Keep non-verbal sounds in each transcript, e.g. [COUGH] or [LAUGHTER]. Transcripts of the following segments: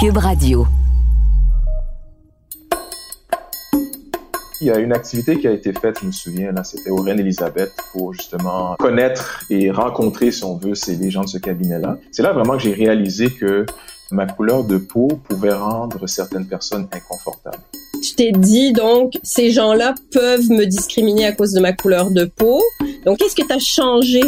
Cube Radio. Il y a une activité qui a été faite, je me souviens, là, c'était au Reine-Élisabeth pour justement connaître et rencontrer, si on veut, ces, les gens de ce cabinet-là. C'est là vraiment que j'ai réalisé que ma couleur de peau pouvait rendre certaines personnes inconfortables. Tu t'es dit donc, ces gens-là peuvent me discriminer à cause de ma couleur de peau. Donc, qu'est-ce que tu as changé?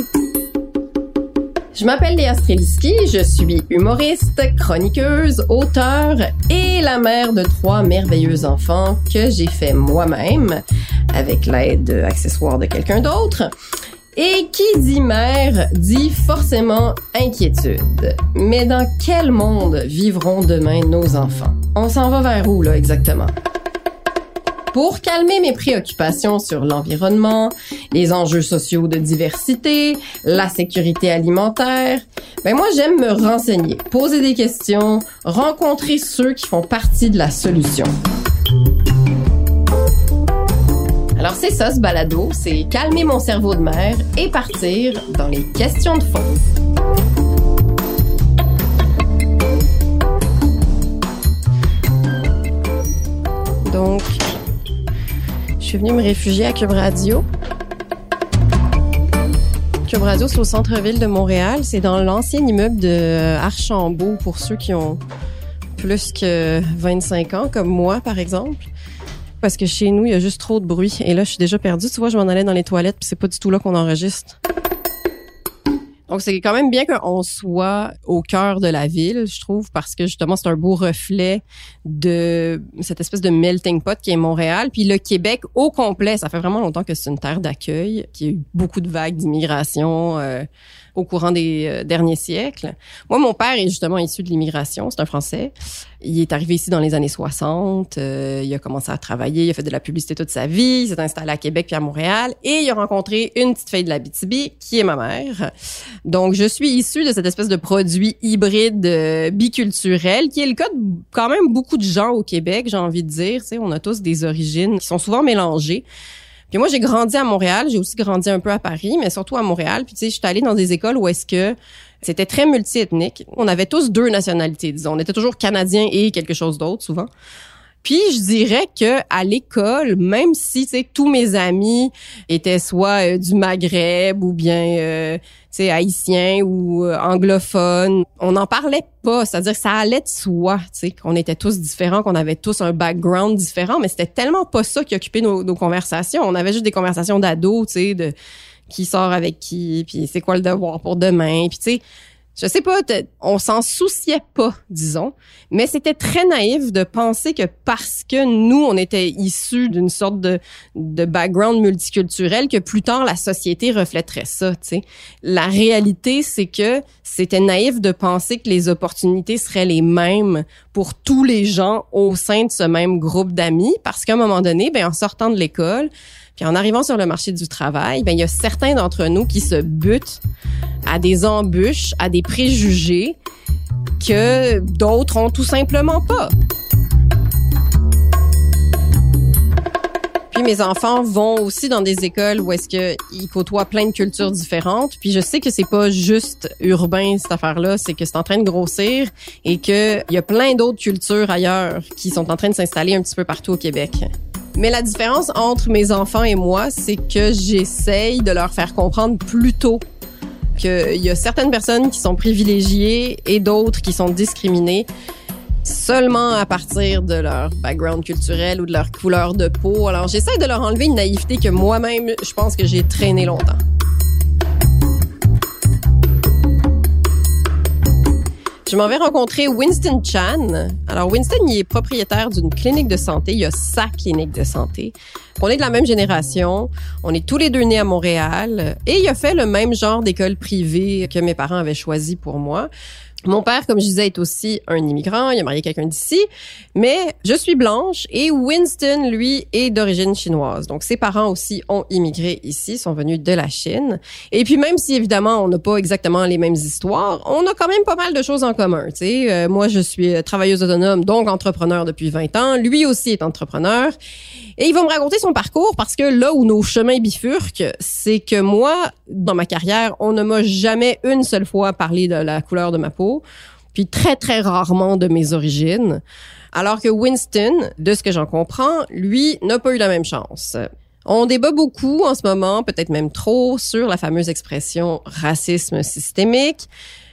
Je m'appelle Léa Streliski, je suis humoriste, chroniqueuse, auteure et la mère de trois merveilleux enfants que j'ai fait moi-même avec l'aide accessoire de quelqu'un d'autre. Et qui dit mère dit forcément inquiétude. Mais dans quel monde vivront demain nos enfants? On s'en va vers où là exactement? Pour calmer mes préoccupations sur l'environnement, les enjeux sociaux de diversité, la sécurité alimentaire, ben moi j'aime me renseigner, poser des questions, rencontrer ceux qui font partie de la solution. Alors c'est ça ce balado, c'est calmer mon cerveau de mère et partir dans les questions de fond. Donc, suis venue me réfugier à Cube Radio. Cube Radio, c'est au centre-ville de Montréal. C'est dans l'ancien immeuble de Archambault pour ceux qui ont plus que 25 ans, comme moi, par exemple. Parce que chez nous, il y a juste trop de bruit. Et là, je suis déjà perdue. Tu vois, je m'en allais dans les toilettes, puis c'est pas du tout là qu'on enregistre. Donc, c'est quand même bien qu'on soit au cœur de la ville, je trouve, parce que justement, c'est un beau reflet de cette espèce de melting pot qui est Montréal. Puis le Québec au complet, ça fait vraiment longtemps que c'est une terre d'accueil, qui a eu beaucoup de vagues d'immigration. Euh, au courant des euh, derniers siècles. Moi, mon père est justement issu de l'immigration, c'est un Français. Il est arrivé ici dans les années 60, euh, il a commencé à travailler, il a fait de la publicité toute sa vie, il s'est installé à Québec puis à Montréal et il a rencontré une petite fille de la BTB qui est ma mère. Donc, je suis issue de cette espèce de produit hybride euh, biculturel qui est le cas de quand même beaucoup de gens au Québec, j'ai envie de dire. Tu on a tous des origines qui sont souvent mélangées. Puis moi, j'ai grandi à Montréal, j'ai aussi grandi un peu à Paris, mais surtout à Montréal. Puis tu sais, je suis allée dans des écoles où est-ce que c'était très multiethnique. On avait tous deux nationalités, disons. On était toujours canadiens et quelque chose d'autre, souvent. Puis je dirais que à l'école, même si tu sais tous mes amis étaient soit euh, du Maghreb ou bien euh, tu sais haïtiens ou euh, anglophones, on n'en parlait pas, c'est-à-dire que ça allait de soi, tu sais qu'on était tous différents, qu'on avait tous un background différent, mais c'était tellement pas ça qui occupait nos, conversations, on avait juste des conversations d'ados, tu sais de qui sort avec qui, puis c'est quoi le devoir pour demain, puis tu sais je sais pas, on s'en souciait pas, disons, mais c'était très naïf de penser que parce que nous, on était issus d'une sorte de, background multiculturel, que plus tard, la société reflèterait ça, tu sais. La réalité, c'est que c'était naïf de penser que les opportunités seraient les mêmes pour tous les gens au sein de ce même groupe d'amis, parce qu'à un moment donné, ben, en sortant de l'école, en arrivant sur le marché du travail, ben il y a certains d'entre nous qui se butent à des embûches, à des préjugés que d'autres ont tout simplement pas. Puis mes enfants vont aussi dans des écoles où est-ce que ils côtoient plein de cultures différentes. Puis je sais que c'est pas juste urbain cette affaire-là, c'est que c'est en train de grossir et que il y a plein d'autres cultures ailleurs qui sont en train de s'installer un petit peu partout au Québec. Mais la différence entre mes enfants et moi, c'est que j'essaye de leur faire comprendre plus tôt qu'il y a certaines personnes qui sont privilégiées et d'autres qui sont discriminées seulement à partir de leur background culturel ou de leur couleur de peau. Alors j'essaie de leur enlever une naïveté que moi-même, je pense que j'ai traîné longtemps. Je m'en vais rencontrer Winston Chan. Alors Winston, il est propriétaire d'une clinique de santé. Il a sa clinique de santé. On est de la même génération. On est tous les deux nés à Montréal. Et il a fait le même genre d'école privée que mes parents avaient choisi pour moi. Mon père, comme je disais, est aussi un immigrant. Il a marié quelqu'un d'ici. Mais je suis blanche et Winston, lui, est d'origine chinoise. Donc, ses parents aussi ont immigré ici, sont venus de la Chine. Et puis, même si, évidemment, on n'a pas exactement les mêmes histoires, on a quand même pas mal de choses en commun. Tu sais, euh, moi, je suis travailleuse autonome, donc entrepreneur depuis 20 ans. Lui aussi est entrepreneur. Et il va me raconter son parcours parce que là où nos chemins bifurquent, c'est que moi, dans ma carrière, on ne m'a jamais une seule fois parlé de la couleur de ma peau. puis très, très rarement de mes origines. Alors que Winston, de ce que j'en comprends, lui, n'a pas eu la même chance. On débat beaucoup en ce moment, peut-être même trop, sur la fameuse expression racisme systémique.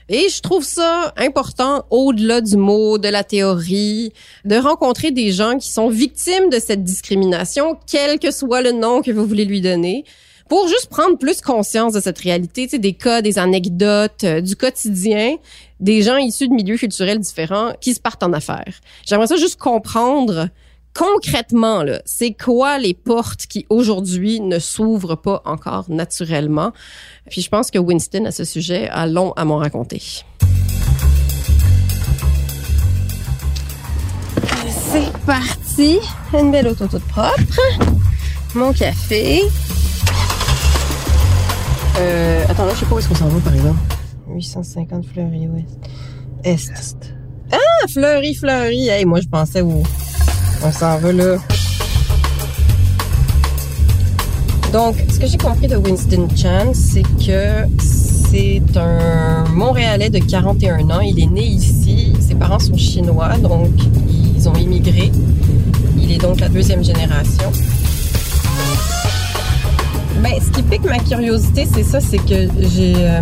Et je trouve ça important, au-delà du mot, de la théorie, de rencontrer des gens qui sont victimes de cette discrimination, quel que soit le nom que vous voulez lui donner, pour juste prendre plus conscience de cette réalité, tu sais, des cas, des anecdotes, euh, du quotidien, des gens issus de milieux culturels différents qui se partent en affaires. J'aimerais ça juste comprendre concrètement, là, c'est quoi les portes qui aujourd'hui ne s'ouvrent pas encore naturellement? Puis je pense que Winston, à ce sujet, a long à m'en raconter. C'est parti! Une belle auto toute propre. Mon café. Euh, attends, là, je sais pas où est-ce qu'on s'en va, par exemple. 850 Fleury Ouest. Est. Ah, Fleury, Fleury. Hey, moi, je pensais où on s'en va là. Donc, ce que j'ai compris de Winston Chan, c'est que c'est un Montréalais de 41 ans. Il est né ici. Ses parents sont chinois, donc ils ont immigré. Il est donc la deuxième génération. Ben, ce qui pique ma curiosité, c'est ça, c'est que j'ai... Euh,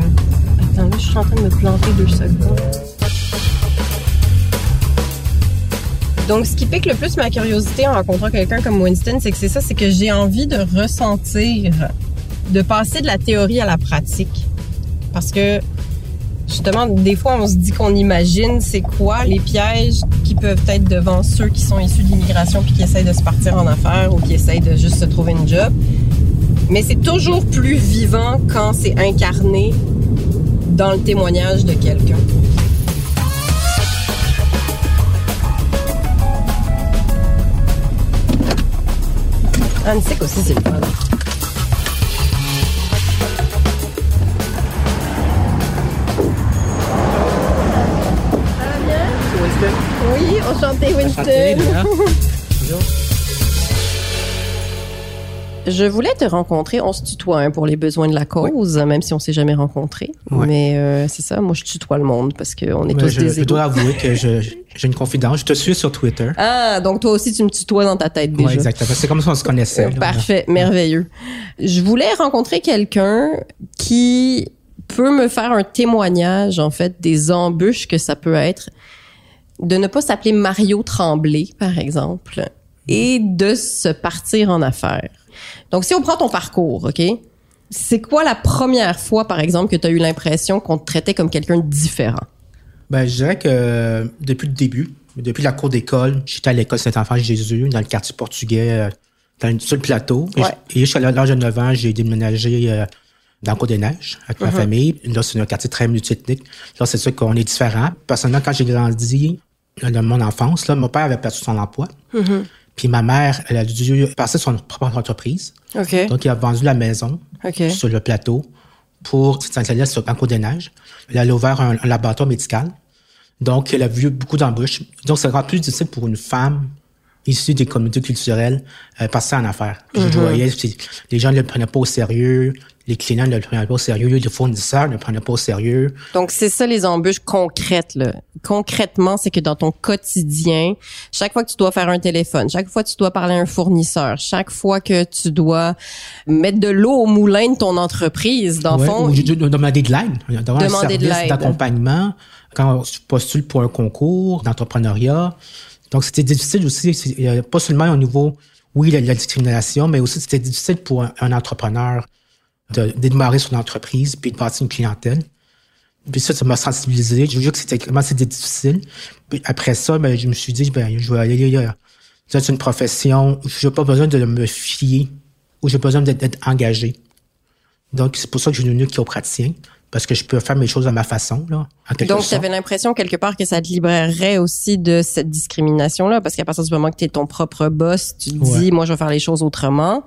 Attends, là, je suis en train de me planter deux secondes. Donc, ce qui pique le plus ma curiosité en rencontrant quelqu'un comme Winston, c'est que c'est ça, c'est que j'ai envie de ressentir, de passer de la théorie à la pratique. Parce que, justement, des fois, on se dit qu'on imagine c'est quoi les pièges qui peuvent être devant ceux qui sont issus de l'immigration puis qui essayent de se partir en affaires ou qui essayent de juste se trouver une job. Mais c'est toujours plus vivant quand c'est incarné dans le témoignage de quelqu'un. Antique aussi, c'est le fun. Ça va bien? Winston. Oui, enchanté Winston. Enchanté, Léa. Bonjour. [LAUGHS] Je voulais te rencontrer. On se tutoie hein, pour les besoins de la cause, même si on s'est jamais rencontrés. Ouais. Mais euh, c'est ça, moi je tutoie le monde parce qu'on est Mais tous je, des je égaux. dois avouer que j'ai une confidence. Je te suis sur Twitter. Ah, donc toi aussi tu me tutoies dans ta tête déjà. Oui, exactement. C'est comme ça qu'on se connaissait. là. Parfait, merveilleux. Je voulais rencontrer quelqu'un qui peut me faire un témoignage, en fait, des embûches que ça peut être de ne pas s'appeler Mario Tremblay, par exemple, et de se partir en affaires. Donc, si on prend ton parcours, OK? C'est quoi la première fois, par exemple, que tu as eu l'impression qu'on te traitait comme quelqu'un de différent? Ben, je dirais que euh, depuis le début, depuis la cour d'école, j'étais à l'école Saint-Enfant Jésus, dans le quartier portugais, euh, dans le, sur le plateau. Et Ouais. j- Et, jusqu'à l'âge de 9 ans, j'ai déménagé euh, dans le Cour des Neiges avec ma famille. Là, c'est un quartier très multiethnique. Là, c'est sûr qu'on est différent. Personnellement, quand j'ai grandi, dans mon enfance, là, mon père avait perdu son emploi. Puis ma mère, elle a dû passer son propre entreprise. OK. Donc, il a vendu la maison OK. sur le plateau pour s'installer sur Banco des Neiges. Elle a ouvert un, un laboratoire médical. Donc, elle a vu beaucoup d'embûches. Donc, c'est encore plus difficile pour une femme issue des communautés culturelles euh, passer en affaires. Je voyais, c'est- les gens ne le prenaient pas au sérieux, les clients ne le prenaient pas au sérieux, les fournisseurs ne le prenaient pas au sérieux. Donc, c'est ça les embûches concrètes. Là. Concrètement, c'est que dans ton quotidien, chaque fois que tu dois faire un téléphone, chaque fois que tu dois parler à un fournisseur, chaque fois que tu dois mettre de l'eau au moulin de ton entreprise, dans le Ouais, fond, ou de- de- demander de l'aide, d'avoir un Demander de service l'aide. d'accompagnement quand tu postules pour un concours d'entrepreneuriat. Donc, c'était difficile aussi, pas seulement au niveau, oui, la, la discrimination, mais aussi c'était difficile pour un, entrepreneur de, démarrer son entreprise puis de bâtir une clientèle. Puis ça, ça m'a sensibilisé. Je veux dire que c'était vraiment c'était difficile. Puis après ça, ben, je me suis dit, ben, je vais aller, euh, c'est une profession, j'ai pas besoin de me fier ou j'ai besoin d'être, d'être engagé. Donc, c'est pour ça que je suis devenu chiropraticien, parce que je peux faire mes choses à ma façon, là, donc tu avais l'impression quelque part que ça te libérerait aussi de cette discrimination-là, parce qu'à partir du moment que tu es ton propre boss, tu te dis, moi, je vais faire les choses autrement,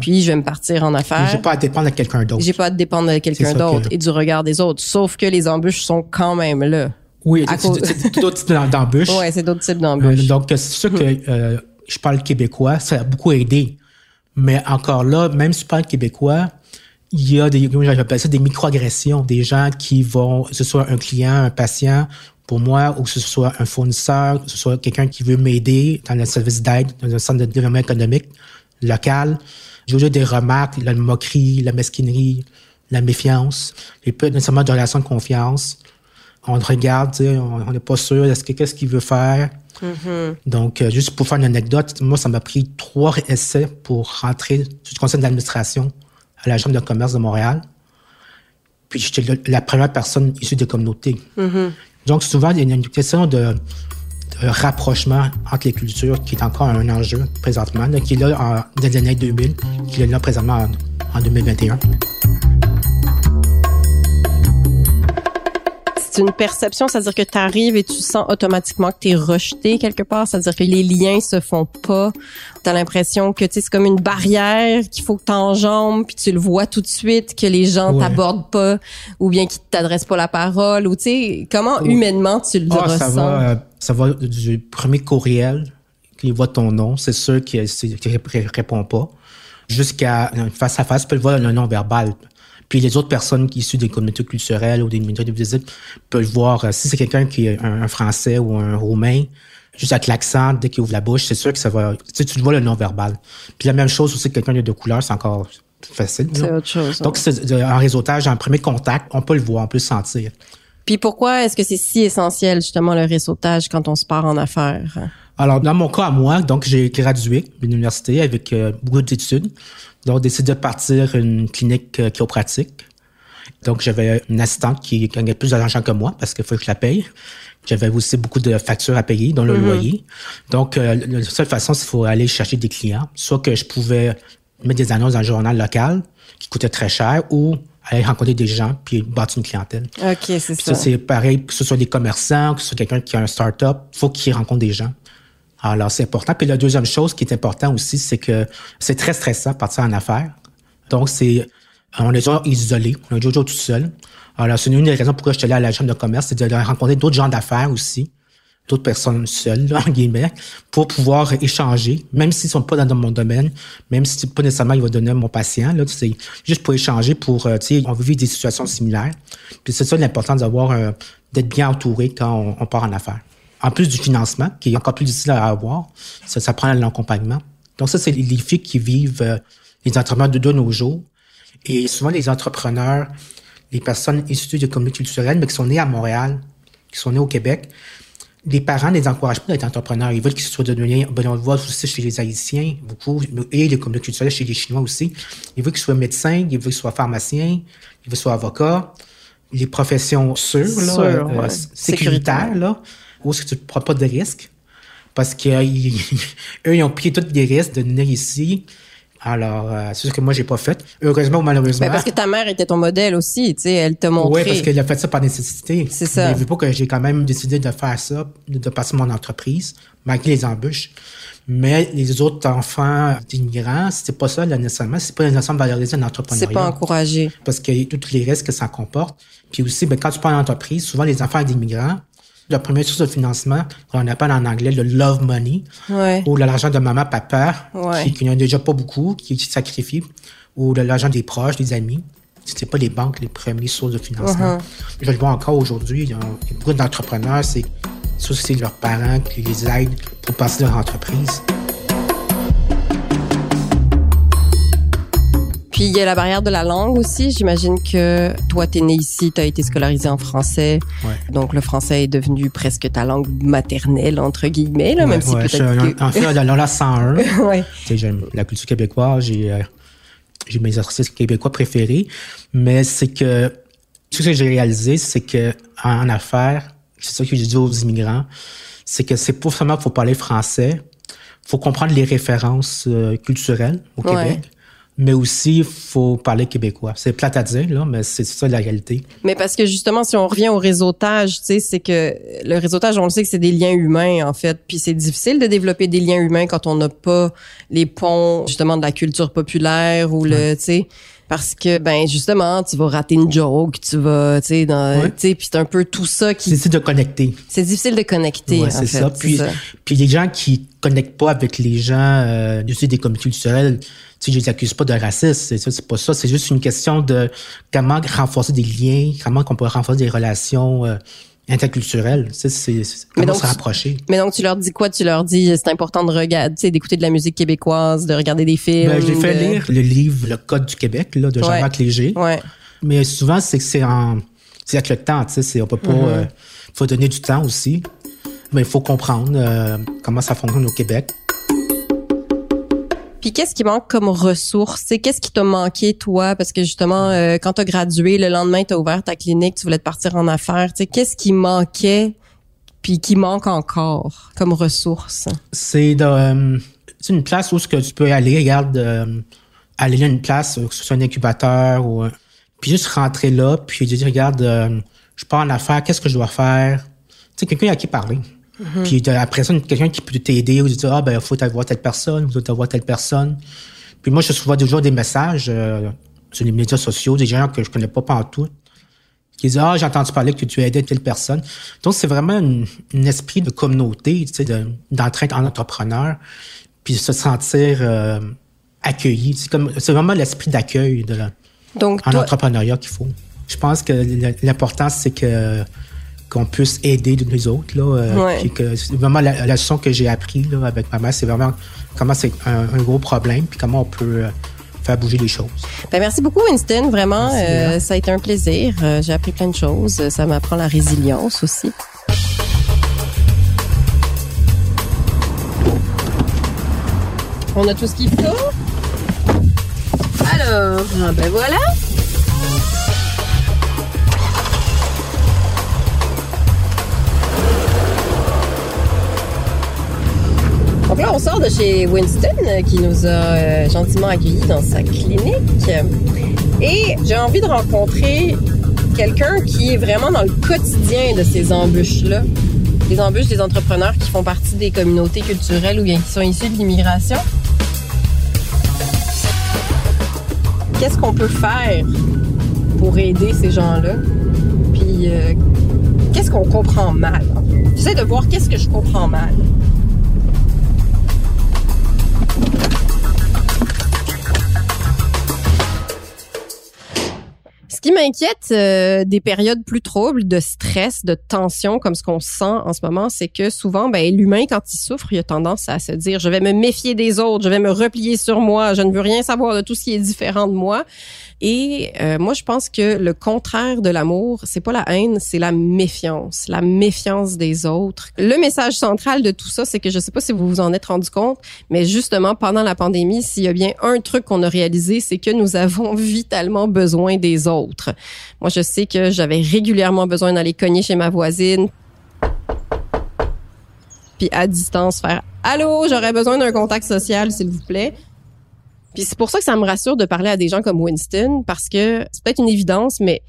puis je vais me partir en affaires. J'ai pas à dépendre de quelqu'un d'autre. J'ai pas à dépendre de quelqu'un d'autre que- et du regard des autres. Sauf que les embûches sont quand même là. Oui, cause- c'est- d'autres types d'embûches. Ouais, c'est d'autres types Euh, d'embûches. donc, c'est sûr que euh, je parle québécois, ça a beaucoup aidé. Mais encore là, même si je parle québécois, il y a des, comment j'appelle ça, des microagressions, des gens qui vont, que ce soit un client, un patient, pour moi, ou que ce soit un fournisseur, que ce soit quelqu'un qui veut m'aider dans le service d'aide, dans un centre de développement économique local, j'ai des remarques, la moquerie, la mesquinerie, la méfiance, et peu nécessairement de relations de confiance. On le regarde, on n'est pas sûr, est-ce que qu'est-ce qu'il veut faire? Mm-hmm. Donc, euh, juste pour faire une anecdote, moi, ça m'a pris trois essais pour rentrer du conseil d'administration à la Chambre de commerce de Montréal. Puis, j'étais la première personne issue des communautés. Mm-hmm. Donc, souvent, il y a une question de, rapprochement entre les cultures qui est encore un enjeu présentement, qui est là en, dans les années 2000, qui est là présentement en 2021. C'est une perception, c'est-à-dire que tu arrives et tu sens automatiquement que tu es rejeté quelque part, c'est-à-dire que les liens se font pas. Tu as l'impression que c'est comme une barrière qu'il faut que tu enjambes, puis tu le vois tout de suite que les gens t'abordent pas ou bien qu'ils t'adressent pas la parole ou tu sais comment humainement tu le ah, ressens. Ça va, euh, ça va du premier courriel qu'il voit ton nom, c'est sûr qu'il ne répond pas jusqu'à face à face, tu peux le voir le non verbal. Puis les autres personnes qui issues des communautés culturelles ou des communautés de visite peuvent voir, euh, si c'est quelqu'un qui est un, Français ou un Roumain, juste avec l'accent, dès qu'il ouvre la bouche, c'est sûr que ça va... Tu, sais, tu vois le non-verbal. Puis la même chose aussi, quelqu'un de couleur, c'est encore facile. C'est autre chose. Donc, c'est un réseautage, en premier contact, on peut le voir, on peut le sentir. Puis pourquoi est-ce que c'est si essentiel, justement, le réseautage quand on se part en affaires? Alors, dans mon cas à moi, donc j'ai gradué de l'université avec euh, beaucoup d'études. Donc, décidé de partir une clinique euh, chiropratique. Donc, j'avais une assistante qui gagnait plus d'argent que moi parce qu'il faut que je la paye. J'avais aussi beaucoup de factures à payer, dont le mm-hmm. loyer. Donc, euh, la seule façon, c'est qu'il faut aller chercher des clients. Soit que je pouvais mettre des annonces dans le journal local qui coûtaient très cher ou aller rencontrer des gens puis bâtir une clientèle. OK, c'est ça. ça c'est pareil, que ce soit des commerçants, que ce soit quelqu'un qui a un start-up, faut qu'il rencontre des gens. Alors, c'est important. Puis la deuxième chose qui est importante aussi, c'est que c'est très stressant partir en affaires. Donc, c'est, on est toujours isolé, on est toujours tout seul. Alors, c'est une des raisons pourquoi je suis allé à la chambre de commerce, c'est de rencontrer d'autres gens d'affaires aussi, d'autres personnes seules, là, [LAUGHS] en guillemets, pour pouvoir échanger, même s'ils sont pas dans mon domaine, même si pas nécessairement ils vont donner mon patient, là, c'est juste pour échanger, pour, euh, tu sais, on vit des situations similaires. Puis c'est ça l'important d'avoir, euh, d'être bien entouré quand on, on part en affaires en plus du financement, qui est encore plus difficile à avoir, ça, ça prend l'accompagnement. Donc ça, c'est les défis qui vivent euh, les entrepreneurs de, de nos jours. Et souvent, les entrepreneurs, les personnes issues de communautés culturelles, mais qui sont nées à Montréal, qui sont nées au Québec, les parents les encouragent pas d'être entrepreneurs. Ils veulent qu'ils soient devenus, ben on le voit aussi chez les Haïtiens, beaucoup, et les communautés culturelles chez les Chinois aussi. Ils veulent qu'ils soient médecins, ils veulent qu'ils soient pharmaciens, ils veulent qu'ils soient avocats. Les professions sûres, là, euh, sécuritaires, là où est-ce que tu ne prends pas de risques? Parce qu'eux, [LAUGHS] ils ont pris tous les risques de venir ici. Alors, euh, c'est sûr que moi, j'ai pas fait. Heureusement ou malheureusement. Ben parce que ta mère était ton modèle aussi, tu sais, elle t'a montré. Oui, parce qu'elle a fait ça par nécessité. C'est ça. Mais vu pas que j'ai quand même décidé de faire ça, de passer mon entreprise, malgré les embûches. Mais les autres enfants d'immigrants, c'est pas ça, là, nécessairement. C'est pas nécessairement valoriser un entrepreneuriat. C'est pas encouragé. Parce qu'il y a tous les risques que ça comporte. Puis aussi, ben, quand tu prends une entreprise, souvent les enfants d'immigrants, la première source de financement, on appelle en anglais le love money, ou l'argent de maman, papa, qui, n'en a déjà pas beaucoup, qui est sacrifié, ou l'argent des proches, des amis. C'était pas les banques les premières sources de financement. Uh-huh. Je le vois encore aujourd'hui. Il y a beaucoup d'entrepreneurs, c'est c'est leurs parents qui les aident pour passer leur entreprise. Puis il y a la barrière de la langue aussi. J'imagine que toi, tu es né ici, tu as été scolarisé en français. Donc le français est devenu presque ta langue maternelle, entre guillemets, là, même si peut-être... Que... En fait, dans la 101, [LAUGHS] ouais. j'aime la culture québécoise, j'ai euh, j'ai mes artistes québécois préférés, mais c'est que ce que j'ai réalisé, c'est que en, affaires, c'est ça que j'ai dit aux immigrants, c'est que c'est pas seulement faut parler français, faut comprendre les références euh, culturelles au Québec mais aussi il faut parler québécois. C'est plate à dire là, mais c'est ça la réalité. Mais parce que justement, si on revient au réseautage, tu sais, c'est que le réseautage, on le sait que c'est des liens humains en fait, puis c'est difficile de développer des liens humains quand on n'a pas les ponts justement de la culture populaire ou le, tu sais parce que ben justement tu vas rater une joke tu vas tu sais dans tu sais puis c'est un peu tout ça qui c'est difficile de connecter. C'est difficile de connecter ouais, c'est ça. puis puis les gens qui connectent pas avec les gens euh, des communautés culturelles tu sais je les accuse pas de racisme c'est ça c'est pas ça. C'est juste une question de comment renforcer des liens comment qu'on peut renforcer des relations euh, interculturel. C'est, c'est, comment se rapprocher? Mais donc, tu leur dis quoi? Tu leur dis, c'est important de regarder, tu sais, d'écouter de la musique québécoise, de regarder des films. Ben, j'ai fait lire le livre Le Code du Québec, là, de Jean-Marc Léger. Ouais. Mais souvent, c'est que c'est en, c'est avec le temps, tu sais, c'est, on peut pas, mm-hmm. euh, faut donner du temps aussi. Mais il faut comprendre euh, comment ça fonctionne au Québec. Puis qu'est-ce qui manque comme ressources? Qu'est-ce qui t'a manqué, toi? Parce que justement, euh, quand t'as gradué, le lendemain, t'as ouvert ta clinique, tu voulais te partir en affaires. Qu'est-ce qui manquait puis qui manque encore comme ressources? C'est euh, une place où ce que tu peux aller, regarde, euh, aller à une place, que ce soit un incubateur ou... puis juste rentrer là, puis dire, regarde, je pars en affaires, qu'est-ce que je dois faire? Tu quelqu'un à qui parler. Mhm. Puis après ça, quelqu'un qui peut t'aider ou dire ah ben faut avoir telle personne, faut avoir telle personne. Puis moi, je reçois toujours des messages euh, sur les médias sociaux des gens que je connais pas partout qui disent ah j'ai entendu parler que tu aidé telle personne. Donc c'est vraiment un esprit de communauté, tu sais, d'entraide en entrepreneur, puis se sentir euh, accueilli. C'est comme c'est vraiment l'esprit d'accueil de Donc, en entrepreneuriat qu'il faut. Je pense que l'important c'est que qu'on puisse aider les autres. Là, euh, que c'est vraiment la, leçon que j'ai appris là, avec ma mère, c'est vraiment comment c'est un, gros problème, puis comment on peut euh, faire bouger les choses. Ben, merci beaucoup, Winston. Vraiment, euh, ça a été un plaisir. j'ai appris plein de choses. Ça m'apprend la résilience aussi. On a tout ce qu'il faut. Alors, ben voilà. On sort de chez Winston, euh, qui nous a euh, gentiment accueillis dans sa clinique. Et j'ai envie de rencontrer quelqu'un qui est vraiment dans le quotidien de ces embûches-là. Les embûches des entrepreneurs qui font partie des communautés culturelles ou bien qui sont issus de l'immigration. Qu'est-ce qu'on peut faire pour aider ces gens-là? Puis, euh, qu'est-ce qu'on comprend mal? J'essaie de voir qu'est-ce que je comprends mal. Qui m'inquiète euh, des périodes plus troubles, de stress, de tension, comme ce qu'on sent en ce moment, c'est que souvent, ben, l'humain, quand il souffre, il a tendance à se dire, je vais me méfier des autres, je vais me replier sur moi, je ne veux rien savoir de tout ce qui est différent de moi. Et euh, moi, je pense que le contraire de l'amour, c'est pas la haine, c'est la méfiance, la méfiance des autres. Le message central de tout ça, c'est que je sais pas si vous vous en êtes rendu compte, mais justement pendant la pandémie, s'il y a bien un truc qu'on a réalisé, c'est que nous avons [LAUGHS] vitalement besoin des autres. Moi, je sais que j'avais régulièrement besoin d'aller cogner chez ma voisine, puis à distance faire allô, j'aurais besoin d'un contact social, s'il vous plaît. Puis c'est pour ça que ça me rassure de parler à des gens comme Winston, parce que c'est peut-être une évidence, mais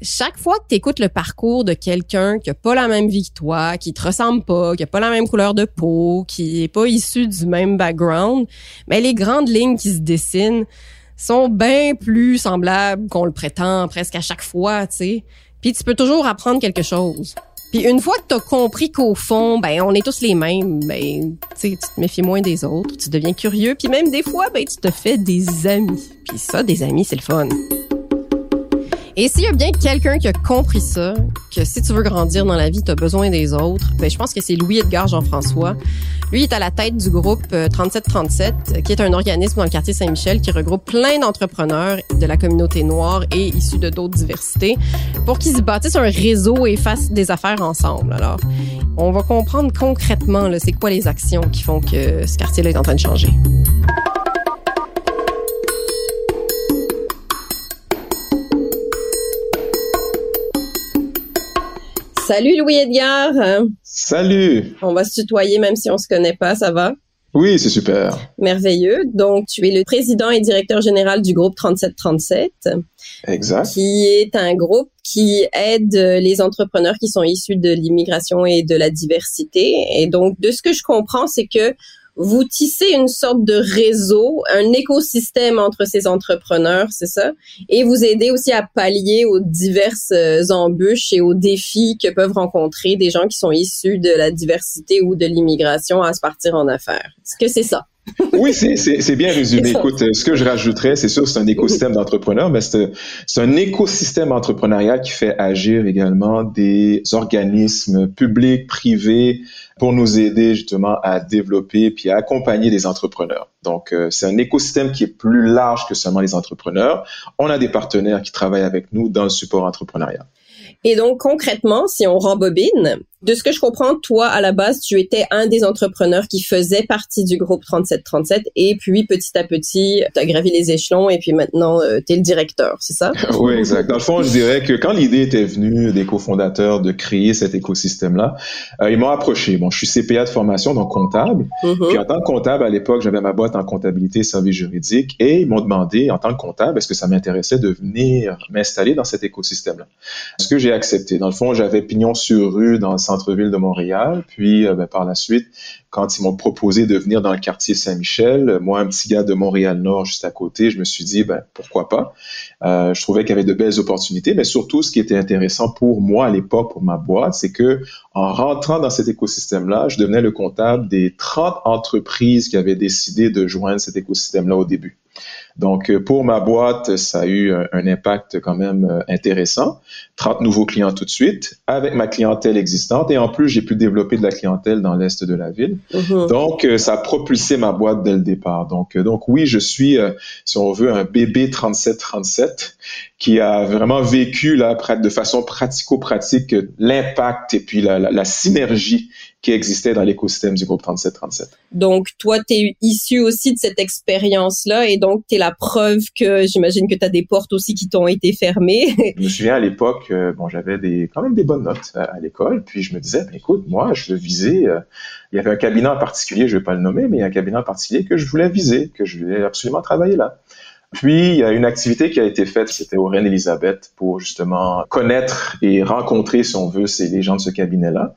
chaque fois que tu écoutes le parcours de quelqu'un qui a pas la même vie que toi, qui te ressemble pas, qui a pas la même couleur de peau, qui est pas issu du même background, mais les grandes lignes qui se dessinent sont bien plus semblables qu'on le prétend presque à chaque fois, tu sais. Puis tu peux toujours apprendre quelque chose. Puis une fois que tu as compris qu'au fond, ben on est tous les mêmes, ben tu te méfies moins des autres, tu deviens curieux, puis même des fois, ben tu te fais des amis. Puis ça, des amis, c'est le fun. Et s'il y a bien quelqu'un qui a compris ça, que si tu veux grandir dans la vie, tu as besoin des autres, ben, je pense que c'est Louis-Edgar Jean-François. Lui est à la tête du groupe 3737, euh, qui est un organisme dans le quartier Saint-Michel qui regroupe plein d'entrepreneurs de la communauté noire et issus de d'autres diversités pour qu'ils bâtissent un réseau et fassent des affaires ensemble. Alors, on va comprendre concrètement c'est quoi les actions qui font que ce quartier-là est en train de changer. Salut Louis-Edgar. Salut. On va se tutoyer même si on se connaît pas, ça va? Oui, c'est super. Merveilleux. Donc, tu es le président et directeur général du groupe 3737. Exact. Qui est un groupe qui aide les entrepreneurs qui sont issus de l'immigration et de la diversité. Et donc, de ce que je comprends, c'est que vous tissez une sorte de réseau, un écosystème entre ces entrepreneurs, c'est ça, et vous aidez aussi à pallier aux diverses euh, embûches et aux défis que peuvent rencontrer des gens qui sont issus de la diversité ou de l'immigration à se partir en affaires. Est-ce que c'est ça? Oui, c'est bien résumé. Écoute, ce que je rajouterais, c'est sûr, c'est un écosystème d'entrepreneurs, mais c'est un écosystème entrepreneurial qui fait agir également des organismes publics, privés, pour nous aider justement à développer puis à accompagner les entrepreneurs. Donc, euh, c'est un écosystème qui est plus large que seulement les entrepreneurs. On a des partenaires qui travaillent avec nous dans le support entrepreneurial. Et donc, concrètement, si on rembobine, de ce que je comprends, toi, à la base, tu étais un des entrepreneurs qui faisait partie du groupe 3737 et puis petit à petit, tu as gravi les échelons et puis maintenant, euh, tu es le directeur, c'est ça? [LAUGHS] oui, exact. Dans le fond, je dirais que quand l'idée était venue des cofondateurs de créer cet écosystème-là, euh, ils m'ont approché. Bon, je suis CPA de formation, donc comptable. Mm-hmm. Puis en tant que comptable, à l'époque, j'avais ma boîte en comptabilité et services juridiques et ils m'ont demandé, en tant que comptable, est-ce que ça m'intéressait de venir m'installer dans cet écosystème-là? Ce que j'ai accepté. Dans le fond, j'avais pignon sur rue dans centre-ville de Montréal. Puis, euh, ben, par la suite, quand ils m'ont proposé de venir dans le quartier Saint-Michel, euh, moi, un petit gars de Montréal-Nord juste à côté, je me suis dit, ben, pourquoi pas? Euh, je trouvais qu'il y avait de belles opportunités, mais surtout, ce qui était intéressant pour moi à l'époque, pour ma boîte, c'est que en rentrant dans cet écosystème-là, je devenais le comptable des 30 entreprises qui avaient décidé de joindre cet écosystème-là au début. Donc, euh, pour ma boîte, ça a eu un, impact quand même euh, intéressant. 30 nouveaux clients tout de suite, avec ma clientèle existante. Et en plus, j'ai pu développer de la clientèle dans l'est de la ville. Mm-hmm. Donc, euh, ça a propulsé ma boîte dès le départ. Donc, donc oui, je suis, si on veut, un bébé 3737 qui a vraiment vécu là, de façon pratico-pratique l'impact et puis la, la synergie qui existait dans l'écosystème du groupe 3737. Donc, toi, tu es issu aussi de cette expérience-là et donc tu es la preuve que j'imagine que tu as des portes aussi qui t'ont été fermées. [LAUGHS] je me souviens à l'époque, euh, bon, j'avais des, quand même des bonnes notes à, l'école, puis je me disais, ben, écoute, moi, je veux viser, euh, il y avait un cabinet en particulier, je vais pas le nommer, mais un cabinet en particulier que je voulais viser, que je voulais absolument travailler là. Puis, il y a une activité qui a été faite, c'était au Reine-Élisabeth, pour justement connaître et rencontrer, si on veut, ces, les gens de ce cabinet-là.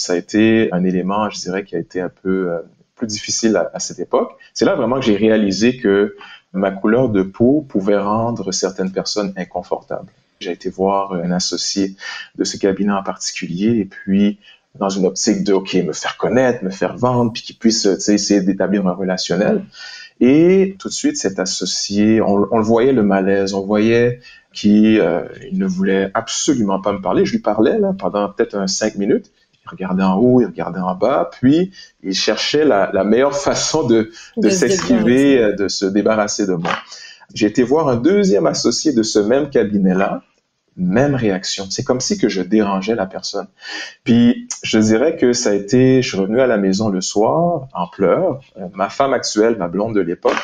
Ça a été un élément, je dirais, qui a été un peu euh, plus difficile à, cette époque. C'est là vraiment que j'ai réalisé que ma couleur de peau pouvait rendre certaines personnes inconfortables. J'ai été voir un associé de ce cabinet en particulier et puis dans une optique de, OK, me faire connaître, me faire vendre, puis qu'il puisse essayer d'établir un relationnel. Et tout de suite, cet associé, on, le voyait le malaise, on voyait qu'il euh, ne voulait absolument pas me parler. Je lui parlais là pendant peut-être cinq minutes. Il regardait en haut, il regardait en bas, puis il cherchait la, la meilleure façon de, de, de s'esquiver, euh, de se débarrasser de moi. J'ai été voir un deuxième associé de ce même cabinet-là, même réaction. C'est comme si que je dérangeais la personne. Puis je dirais que ça a été, je suis revenu à la maison le soir en pleurs. Euh, ma femme actuelle, ma blonde de l'époque,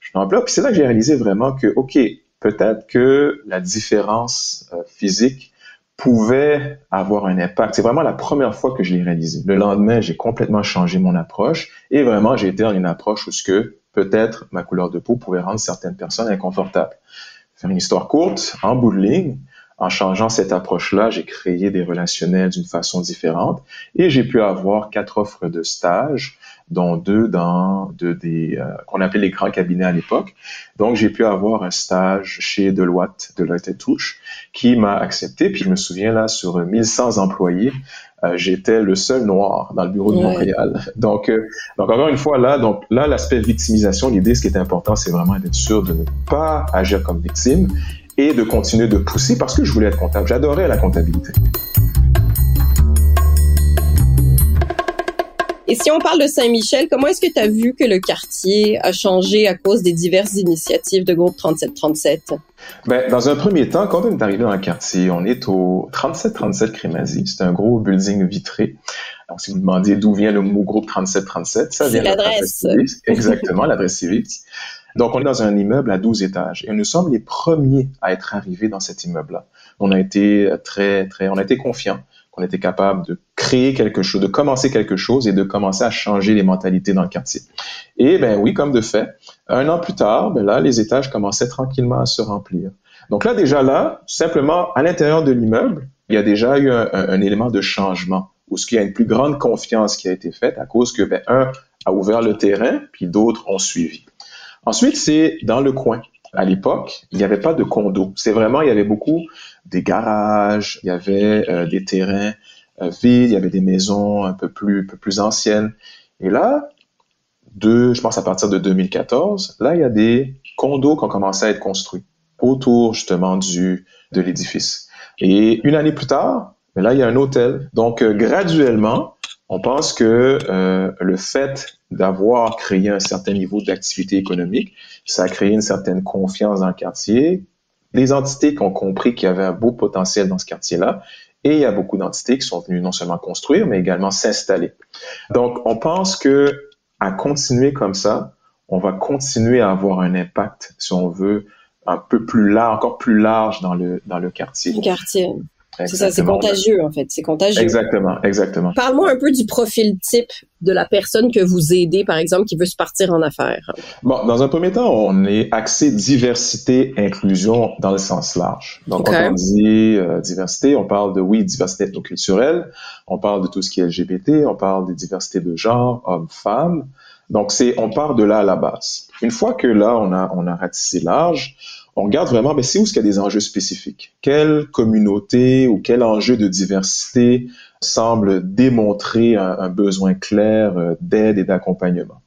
je suis en pleurs. Puis c'est là que j'ai réalisé vraiment que, ok, peut-être que la différence euh, physique pouvait avoir un impact. C'est vraiment la première fois que je l'ai réalisé. Le lendemain, j'ai complètement changé mon approche et vraiment, j'ai été dans une approche où ce que peut-être ma couleur de peau pouvait rendre certaines personnes inconfortables. Faire une histoire courte, en bout de ligne, en changeant cette approche-là, j'ai créé des relationnels d'une façon différente et j'ai pu avoir quatre offres de stage, dont deux dans de, des euh, qu'on appelait les grands cabinets à l'époque. Donc j'ai pu avoir un stage chez Deloitte, Deloitte et Touche, qui m'a accepté. Puis je me souviens là sur 1100 employés, euh, j'étais le seul noir dans le bureau de Montréal. [LAUGHS] Donc, euh, donc encore une fois là, donc là l'aspect victimisation, l'idée ce qui est important, c'est vraiment d'être sûr de ne pas agir comme victime et de continuer de pousser parce que je voulais être comptable. J'adorais la comptabilité. Et si on parle de Saint-Michel, comment est-ce que tu as vu que le quartier a changé à cause des diverses initiatives de groupe 3737? Ben, dans un premier temps, quand on est arrivé dans le quartier, on est au 3737 Crémazie. C'est un gros building vitré. Donc, si vous demandez d'où vient le mot groupe 3737, ça vient de l'adresse. Exactement, l'adresse civique. Donc, on est dans un immeuble à 12 étages et nous sommes les premiers à être arrivés dans cet immeuble-là. On a été très, très, on a été confiants qu'on était capable de créer quelque chose, de commencer quelque chose et de commencer à changer les mentalités dans le quartier. Et ben oui, comme de fait, un an plus tard, ben là, les étages commençaient tranquillement à se remplir. Donc là, déjà là, simplement à l'intérieur de l'immeuble, il y a déjà eu un, un, élément de changement où ce qu'il y a une plus grande confiance qui a été faite à cause que ben, un a ouvert le terrain, puis d'autres ont suivi. Ensuite, c'est dans le coin. À l'époque, il n'y avait pas de condo. C'est vraiment, il y avait beaucoup des garages, il y avait euh, des terrains euh, vides, il y avait des maisons un peu plus, peu plus anciennes. Et là, de, je pense à partir de 2014, là, il y a des condos qui ont commencé à être construits autour justement du de l'édifice. Et une année plus tard, là, il y a un hôtel. Donc, euh, graduellement, on pense que euh, le fait d'avoir créé un certain niveau d'activité économique, ça a créé une certaine confiance dans le quartier. Les entités qui ont compris qu'il y avait un beau potentiel dans ce quartier-là, et il y a beaucoup d'entités qui sont venues non seulement construire, mais également s'installer. Donc, on pense que à continuer comme ça, on va continuer à avoir un impact, si on veut, un peu plus large, encore plus large dans le, dans le quartier. Le quartier. C'est ça, c'est contagieux en fait, c'est contagieux. Exactement, exactement. Parle-moi un peu du profil type de la personne que vous aidez, par exemple, qui veut se partir en affaires. Bon, dans un premier temps, on est axé diversité, inclusion dans le sens large. Donc, quand on dit euh, diversité, on parle de, oui, diversité ethnoculturelle, on parle de tout ce qui est LGBT, on parle des diversités de genre, hommes, femmes. Donc, c'est, on part de là à la base. Une fois que là, on a, on a ratissé large, on regarde vraiment, mais c'est où ce qu'il y a des enjeux spécifiques? Quelle communauté ou quel enjeu de diversité semble démontrer un, besoin clair euh, d'aide et d'accompagnement?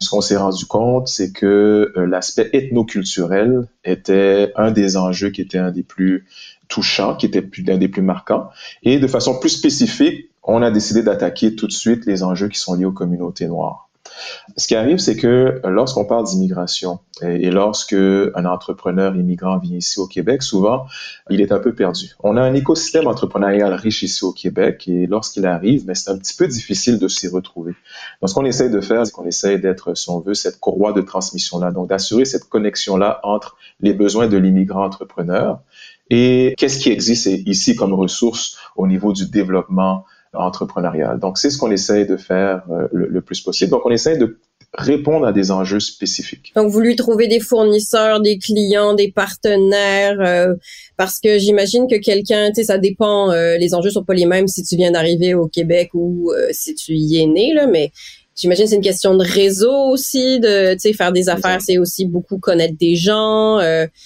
Ce qu'on s'est rendu compte, c'est que euh, l'aspect ethnoculturel était un des enjeux qui était un des plus touchants, qui était un des plus marquants. Et de façon plus spécifique, on a décidé d'attaquer tout de suite les enjeux qui sont liés aux communautés noires. Ce qui arrive, c'est que lorsqu'on parle d'immigration et, lorsque un entrepreneur immigrant vient ici au Québec, souvent, il est un peu perdu. On a un écosystème entrepreneurial riche ici au Québec et lorsqu'il arrive, mais c'est un petit peu difficile de s'y retrouver. Donc, ce qu'on essaye de faire, c'est qu'on essaye d'être, si on veut, cette courroie de transmission-là, donc d'assurer cette connexion-là entre les besoins de l'immigrant entrepreneur et qu'est-ce qui existe ici comme ressources au niveau du développement entrepreneuriale. Donc, c'est ce qu'on essaye de faire euh, le, plus possible. Donc, on essaye de répondre à des enjeux spécifiques. Donc, vous lui trouvez des fournisseurs, des clients, des partenaires, euh, parce que j'imagine que quelqu'un, tu sais, ça dépend, euh, les enjeux sont pas les mêmes si tu viens d'arriver au Québec ou si tu y es né, là, mais j'imagine que c'est une question de réseau aussi, de, tu sais, faire des affaires, c'est aussi beaucoup connaître des gens.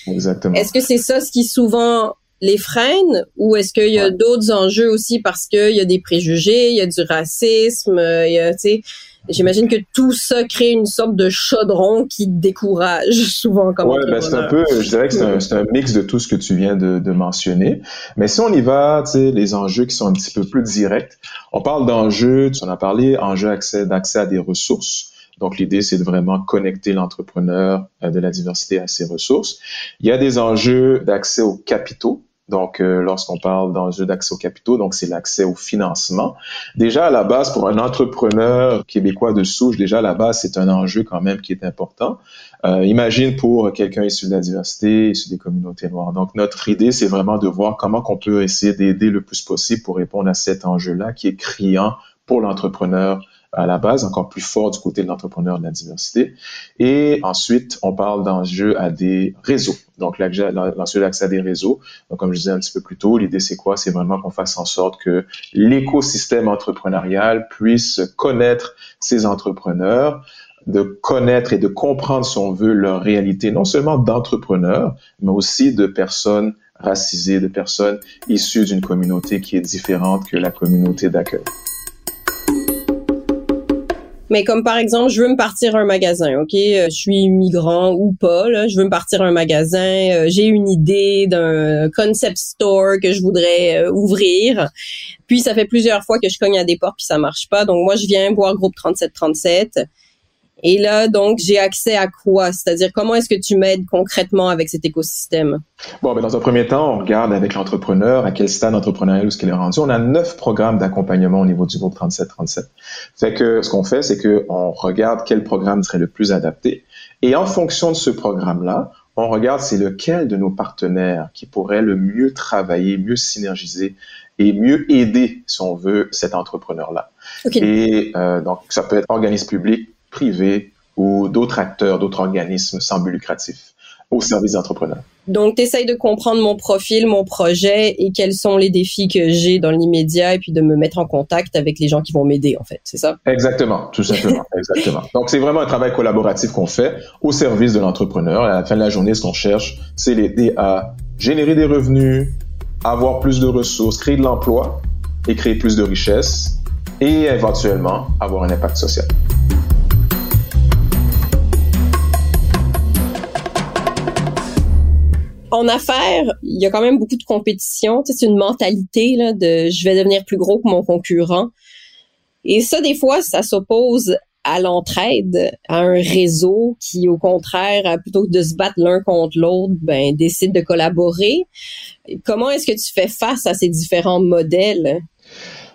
Exactement. Est-ce que c'est ça ce qui souvent les freine ou est-ce qu'il y a d'autres enjeux aussi parce qu'il y a des préjugés, il y a du racisme, euh, il y a, tu sais, j'imagine que tout ça crée une sorte de chaudron qui décourage [LAUGHS] souvent comme Ouais, ben c'est un peu, je dirais que c'est un, mix de tout ce que tu viens de, de mentionner. Mais si on y va, tu sais, les enjeux qui sont un petit peu plus directs, on parle d'enjeux, tu en as parlé, enjeux d'accès, d'accès à des ressources. Donc, l'idée, c'est de vraiment connecter l'entrepreneur euh, de la diversité à ses ressources. Il y a des enjeux d'accès aux capitaux. Donc, euh, lorsqu'on parle d'enjeux d'accès aux capitaux, donc c'est l'accès au financement. Déjà, à la base, pour un entrepreneur québécois de souche, déjà à la base, c'est un enjeu quand même qui est important. Euh, imagine pour quelqu'un issu de la diversité, issu des communautés noires. Donc, notre idée, c'est vraiment de voir comment qu'on peut essayer d'aider le plus possible pour répondre à cet enjeu-là qui est criant pour l'entrepreneur à la base, encore plus fort du côté de l'entrepreneur de la diversité. Et ensuite, on parle d'enjeux à des réseaux. Donc, l'enjeu à des réseaux. Donc, comme je disais un petit peu plus tôt, l'idée, c'est quoi? C'est vraiment qu'on fasse en sorte que l'écosystème entrepreneurial puisse connaître ces entrepreneurs, de connaître et de comprendre, si on veut, leur réalité, non seulement d'entrepreneurs, mais aussi de personnes racisées, de personnes issues d'une communauté qui est différente que la communauté d'accueil. Mais comme par exemple, je veux me partir un magasin, ok? Euh, je suis migrant ou pas, je veux me partir un magasin, euh, j'ai une idée d'un concept store que je voudrais euh, ouvrir. Puis ça fait plusieurs fois que je cogne à des portes puis ça marche pas. Donc moi je viens voir groupe 3737 et là, donc, j'ai accès à quoi? C'est-à-dire, comment est-ce que tu m'aides concrètement avec cet écosystème? Bon, ben, dans un premier temps, on regarde avec l'entrepreneur à quel stade entrepreneurial est-ce qu'il est rendu. On a neuf programmes d'accompagnement au niveau du groupe 3737. Fait que ce qu'on fait, c'est qu'on regarde quel programme serait le plus adapté. Et en fonction de ce programme-là, on regarde c'est lequel de nos partenaires qui pourrait le mieux travailler, mieux synergiser et mieux aider, si on veut, cet entrepreneur-là. Et euh, donc, ça peut être organisme public, privés ou d'autres acteurs, d'autres organismes sans but lucratif au service des entrepreneurs. Donc, tu essayes de comprendre mon profil, mon projet et quels sont les défis que j'ai dans l'immédiat et puis de me mettre en contact avec les gens qui vont m'aider, en fait. C'est ça? Exactement, tout simplement. [LAUGHS] exactement. Donc, c'est vraiment un travail collaboratif qu'on fait au service de l'entrepreneur. À la fin de la journée, ce qu'on cherche, c'est l'aider à générer des revenus, avoir plus de ressources, créer de l'emploi et créer plus de richesses et éventuellement avoir un impact social. En affaires, il y a quand même beaucoup de compétition. c'est une mentalité là, de je vais devenir plus gros que mon concurrent. Et ça, des fois, ça s'oppose à l'entraide, à un réseau qui, au contraire, plutôt que de se battre l'un contre l'autre, ben décide de collaborer. Comment est-ce que tu fais face à ces différents modèles?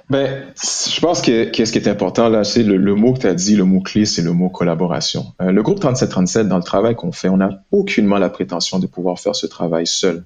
Ben, je pense que, ce qui est important là, c'est le, mot que tu as dit, le mot clé, c'est le mot collaboration. Euh, le groupe 3737, dans le travail qu'on fait, on n'a aucunement la prétention de pouvoir faire ce travail seul.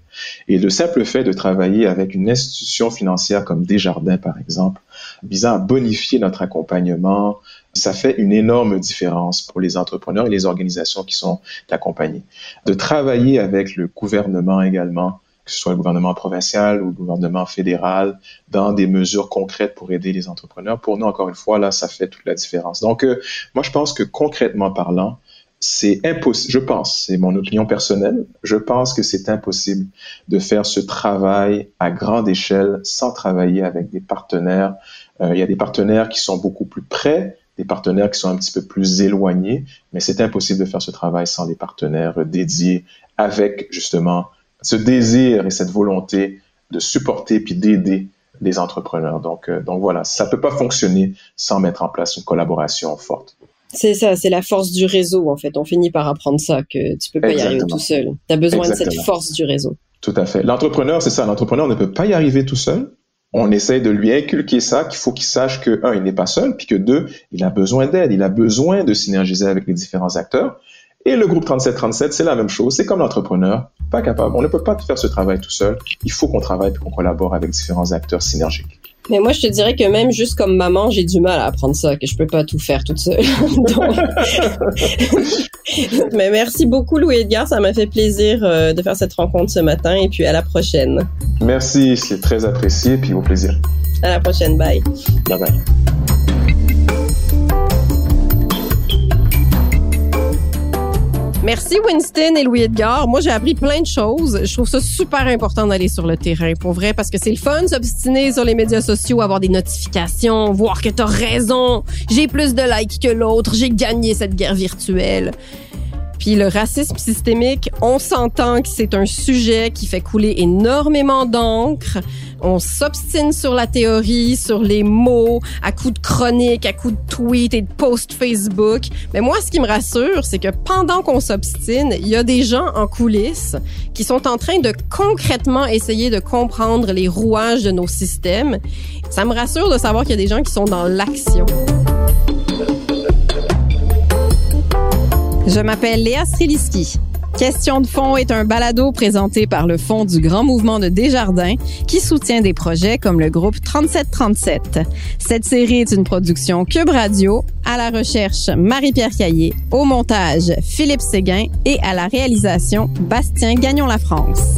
Et le simple fait de travailler avec une institution financière comme Desjardins, par exemple, visant à bonifier notre accompagnement, ça fait une énorme différence pour les entrepreneurs et les organisations qui sont accompagnées. De travailler avec le gouvernement également, que ce soit le gouvernement provincial ou le gouvernement fédéral, dans des mesures concrètes pour aider les entrepreneurs. Pour nous, encore une fois, là, ça fait toute la différence. Donc, euh, moi, je pense que concrètement parlant, c'est impossible, je pense, c'est mon opinion personnelle, je pense que c'est impossible de faire ce travail à grande échelle sans travailler avec des partenaires. Euh, il y a des partenaires qui sont beaucoup plus près, des partenaires qui sont un petit peu plus éloignés, mais c'est impossible de faire ce travail sans des partenaires dédiés avec justement ce désir et cette volonté de supporter puis d'aider les entrepreneurs. Donc, euh, donc voilà, ça peut pas fonctionner sans mettre en place une collaboration forte. C'est ça, c'est la force du réseau en fait. On finit par apprendre ça que tu peux pas y arriver tout seul. Tu as besoin de cette force du réseau. Tout à fait. L'entrepreneur, c'est ça. L'entrepreneur ne peut pas y arriver tout seul. On essaye de lui inculquer ça, qu'il faut qu'il sache que un, il n'est pas seul, puis que deux, il a besoin d'aide, il a besoin de synergiser avec les différents acteurs. Et le groupe 3737, c'est la même chose. C'est comme l'entrepreneur, pas capable. On ne peut pas faire ce travail tout seul. Il faut qu'on travaille et qu'on collabore avec différents acteurs synergiques. Mais moi, je te dirais que même juste comme maman, j'ai du mal à apprendre ça, que je peux pas tout faire toute seule. [LAUGHS] [LAUGHS] Mais merci beaucoup, Louis Edgar. Ça m'a fait plaisir euh, de faire cette rencontre ce matin et puis à la prochaine. Merci, c'est très apprécié puis au plaisir. À la prochaine. Bye. Bye bye. Merci Winston et Louis Edgar. Moi, j'ai appris plein de choses. Je trouve ça super important d'aller sur le terrain, pour vrai, parce que c'est le fun s'obstiner sur les médias sociaux, avoir des notifications, voir que t'as raison, j'ai plus de likes que l'autre, j'ai gagné cette guerre virtuelle. Puis le racisme systémique, on s'entend que c'est un sujet qui fait couler énormément d'encre. On s'obstine sur la théorie, sur les mots, à coups de chroniques, à coups de tweets et de posts Facebook. Mais moi, ce qui me rassure, c'est que pendant qu'on s'obstine, il y a des gens en coulisses qui sont en train de concrètement essayer de comprendre les rouages de nos systèmes. Ça me rassure de savoir qu'il y a des gens qui sont dans l'action. Je m'appelle Léa Streliski. Question de fond est un balado présenté par le Fonds du Grand Mouvement de Desjardins qui soutient des projets comme le groupe 3737. Cette série est une production Cube Radio, à la recherche Marie-Pierre Caillé, au montage Philippe Séguin et à la réalisation Bastien Gagnon-La France.